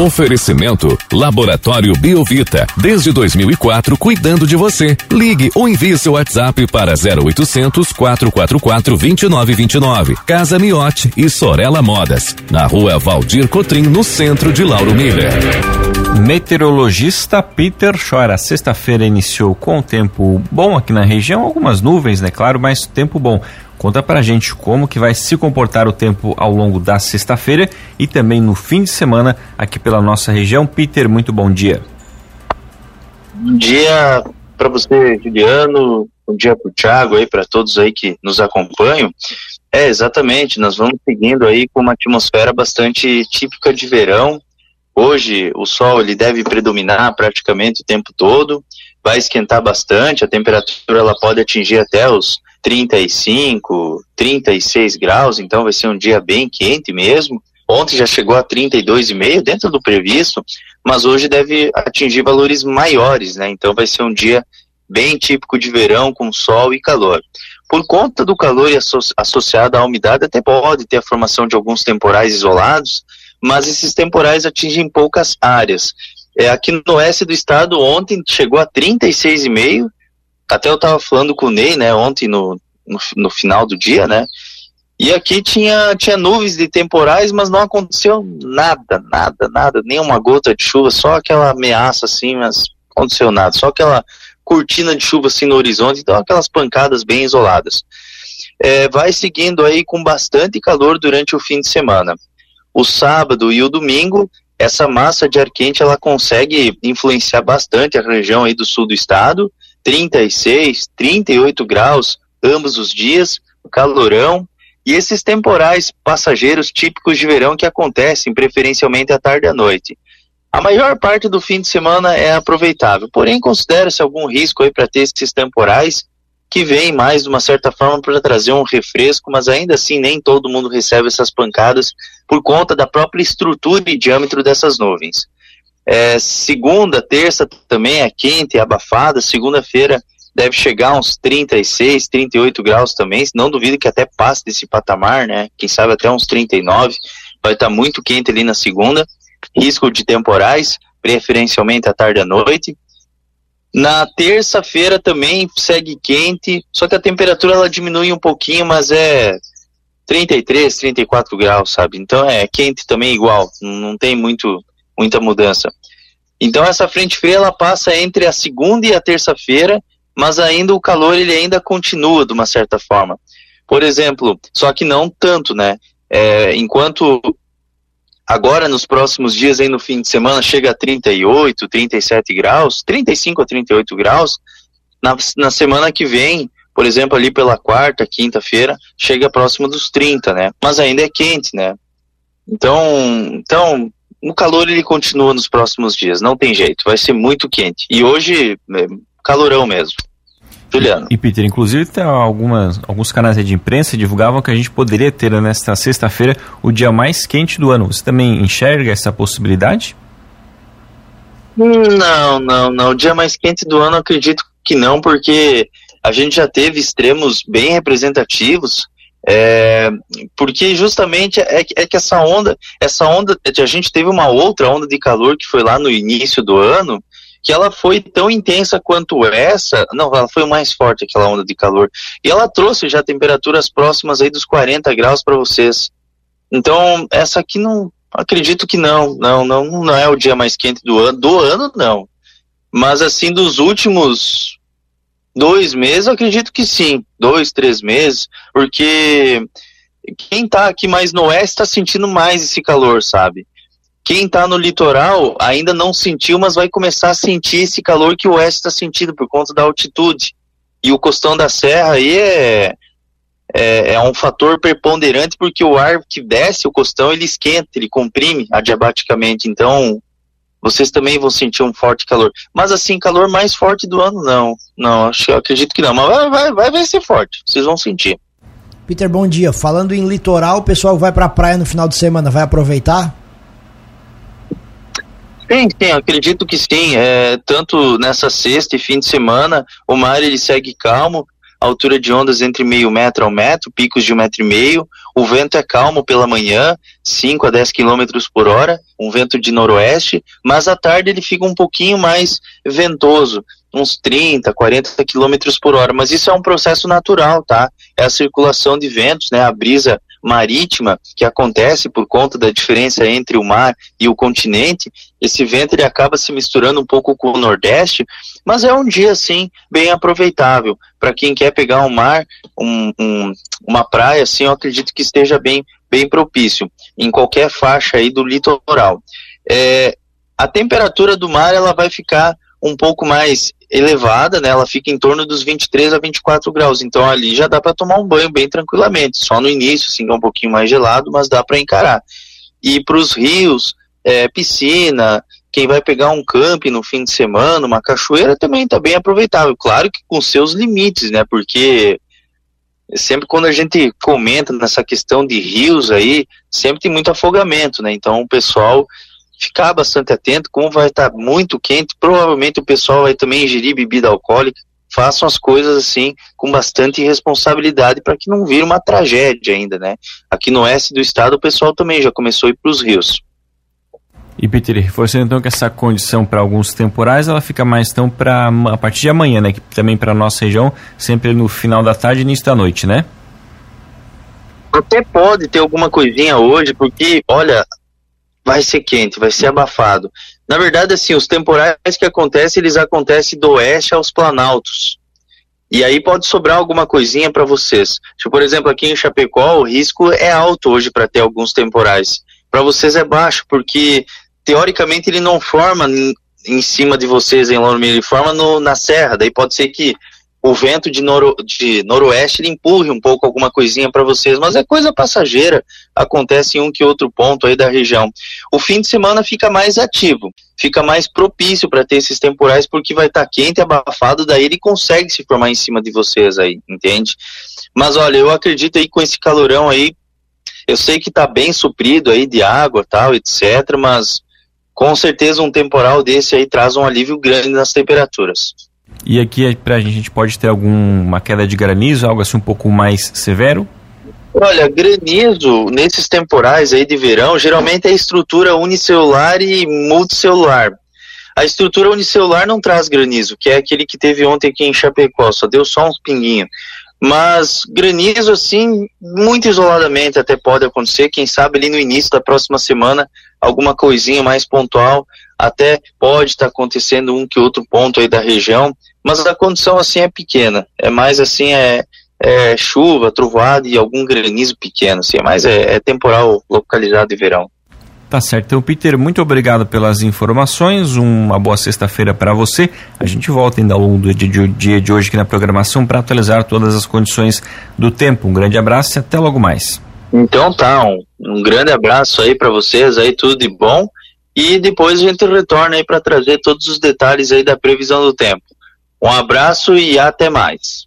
Oferecimento Laboratório Biovita, desde 2004 cuidando de você. Ligue ou envie seu WhatsApp para 0800 444 2929. Casa Miote e Sorella Modas, na Rua Valdir Cotrim, no centro de Lauro Miller. Meteorologista Peter Chora. Sexta-feira iniciou com tempo bom aqui na região, algumas nuvens, né? Claro, mas tempo bom. Conta pra gente como que vai se comportar o tempo ao longo da sexta-feira e também no fim de semana aqui pela nossa região. Peter, muito bom dia. Bom dia para você, Juliano. Bom dia para o Thiago aí, para todos aí que nos acompanham. É, exatamente, nós vamos seguindo aí com uma atmosfera bastante típica de verão. Hoje o sol ele deve predominar praticamente o tempo todo, vai esquentar bastante, a temperatura ela pode atingir até os 35, 36 graus, então vai ser um dia bem quente mesmo. Ontem já chegou a 32,5 dentro do previsto, mas hoje deve atingir valores maiores, né? Então vai ser um dia bem típico de verão com sol e calor. Por conta do calor associado à umidade, até pode ter a formação de alguns temporais isolados, mas esses temporais atingem poucas áreas. É, aqui no oeste do estado, ontem chegou a 36,5 até eu estava falando com o Ney, né, ontem no, no, no, final do dia, né? E aqui tinha, tinha nuvens de temporais, mas não aconteceu nada, nada, nada, nenhuma gota de chuva, só aquela ameaça assim, mas aconteceu nada, só aquela cortina de chuva assim no horizonte, então aquelas pancadas bem isoladas. É, vai seguindo aí com bastante calor durante o fim de semana. O sábado e o domingo, essa massa de ar quente ela consegue influenciar bastante a região aí do sul do estado 36, 38 graus ambos os dias, calorão, e esses temporais passageiros típicos de verão que acontecem preferencialmente à tarde e à noite. A maior parte do fim de semana é aproveitável, porém considera-se algum risco aí para ter esses temporais que vêm mais de uma certa forma para trazer um refresco, mas ainda assim nem todo mundo recebe essas pancadas por conta da própria estrutura e diâmetro dessas nuvens. É, segunda, terça também é quente e abafada. Segunda-feira deve chegar uns 36, 38 graus também. Não duvido que até passe desse patamar, né? Quem sabe até uns 39. Vai estar tá muito quente ali na segunda. Risco de temporais, preferencialmente à tarde e à noite. Na terça-feira também segue quente, só que a temperatura ela diminui um pouquinho, mas é 33, 34 graus, sabe? Então é quente também igual, não tem muito muita mudança. Então essa frente fria ela passa entre a segunda e a terça-feira, mas ainda o calor ele ainda continua de uma certa forma. Por exemplo, só que não tanto, né? É, enquanto agora nos próximos dias aí no fim de semana chega a 38, 37 graus, 35 a 38 graus, na, na semana que vem, por exemplo, ali pela quarta, quinta-feira, chega próximo dos 30, né? Mas ainda é quente, né? Então, então o calor ele continua nos próximos dias, não tem jeito, vai ser muito quente. E hoje, é, calorão mesmo. Juliano. E, Peter, inclusive tem algumas, alguns canais de imprensa divulgavam que a gente poderia ter nesta sexta-feira o dia mais quente do ano. Você também enxerga essa possibilidade? Não, não, não. O dia mais quente do ano acredito que não, porque a gente já teve extremos bem representativos é, porque justamente é, é, que essa onda, essa onda, a gente teve uma outra onda de calor que foi lá no início do ano, que ela foi tão intensa quanto essa, não, ela foi mais forte aquela onda de calor, e ela trouxe já temperaturas próximas aí dos 40 graus para vocês. Então, essa aqui não, acredito que não, não, não, não é o dia mais quente do ano, do ano não. Mas assim, dos últimos Dois meses, acredito que sim. Dois, três meses, porque quem tá aqui mais no oeste está sentindo mais esse calor, sabe? Quem tá no litoral ainda não sentiu, mas vai começar a sentir esse calor que o oeste está sentindo por conta da altitude. E o costão da serra aí é, é, é, um fator preponderante porque o ar que desce o costão ele esquenta, ele comprime adiabaticamente. Então vocês também vão sentir um forte calor. Mas assim, calor mais forte do ano, não. Não, acho, acredito que não. Mas vai, vai, vai, vai ser forte. Vocês vão sentir. Peter, bom dia. Falando em litoral, o pessoal vai pra praia no final de semana, vai aproveitar? Sim, sim, acredito que sim. É, tanto nessa sexta e fim de semana, o mar ele segue calmo. Altura de ondas entre meio metro ao metro, picos de um metro e meio. O vento é calmo pela manhã, 5 a 10 quilômetros por hora, um vento de noroeste, mas à tarde ele fica um pouquinho mais ventoso, uns 30, 40 quilômetros por hora. Mas isso é um processo natural, tá? É a circulação de ventos, né? A brisa marítima que acontece por conta da diferença entre o mar e o continente, esse vento ele acaba se misturando um pouco com o Nordeste, mas é um dia assim bem aproveitável para quem quer pegar um mar, um, um, uma praia assim, eu acredito que esteja bem bem propício em qualquer faixa aí do litoral. É, a temperatura do mar ela vai ficar um pouco mais elevada, né? Ela fica em torno dos 23 a 24 graus. Então ali já dá para tomar um banho bem tranquilamente. Só no início, assim, é um pouquinho mais gelado, mas dá para encarar. E para os rios, é, piscina, quem vai pegar um camping no fim de semana, uma cachoeira também está bem aproveitável. Claro que com seus limites, né? Porque sempre quando a gente comenta nessa questão de rios aí, sempre tem muito afogamento, né? Então o pessoal ficar bastante atento, como vai estar muito quente, provavelmente o pessoal vai também ingerir bebida alcoólica. Façam as coisas assim com bastante responsabilidade para que não vire uma tragédia ainda, né? Aqui no oeste do estado o pessoal também já começou a ir para os rios. E Peter, reforçando então que essa condição para alguns temporais, ela fica mais então para a partir de amanhã, né? Que também para nossa região, sempre no final da tarde e início da noite, né? Até pode ter alguma coisinha hoje, porque, olha, vai ser quente, vai ser abafado. Na verdade, assim, os temporais que acontecem, eles acontecem do oeste aos planaltos. E aí pode sobrar alguma coisinha para vocês. Tipo, por exemplo, aqui em Chapecó, o risco é alto hoje para ter alguns temporais. Para vocês é baixo, porque teoricamente ele não forma em cima de vocês em Lome, ele forma no, na serra. Daí pode ser que o vento de, noro, de noroeste empurre um pouco alguma coisinha para vocês, mas é coisa passageira, acontece em um que outro ponto aí da região. O fim de semana fica mais ativo, fica mais propício para ter esses temporais, porque vai estar tá quente abafado, daí ele consegue se formar em cima de vocês aí, entende? Mas olha, eu acredito aí com esse calorão aí, eu sei que está bem suprido aí de água tal, etc., mas com certeza um temporal desse aí traz um alívio grande nas temperaturas. E aqui para a gente pode ter alguma queda de granizo, algo assim um pouco mais severo? Olha, granizo nesses temporais aí de verão, geralmente é estrutura unicelular e multicelular. A estrutura unicelular não traz granizo, que é aquele que teve ontem aqui em Chapecó, só deu só uns pinguinhos. Mas granizo, assim, muito isoladamente até pode acontecer. Quem sabe ali no início da próxima semana, alguma coisinha mais pontual, até pode estar tá acontecendo um que outro ponto aí da região. Mas a condição, assim, é pequena. É mais, assim, é, é chuva, trovoada e algum granizo pequeno, assim. Mas é, é temporal localizado de verão. Tá certo. Então, Peter, muito obrigado pelas informações. Uma boa sexta-feira para você. A gente volta ainda ao longo do dia de hoje aqui na programação para atualizar todas as condições do tempo. Um grande abraço e até logo mais. Então tá, um, um grande abraço aí para vocês, aí tudo de bom. E depois a gente retorna aí para trazer todos os detalhes aí da previsão do tempo. Um abraço e até mais.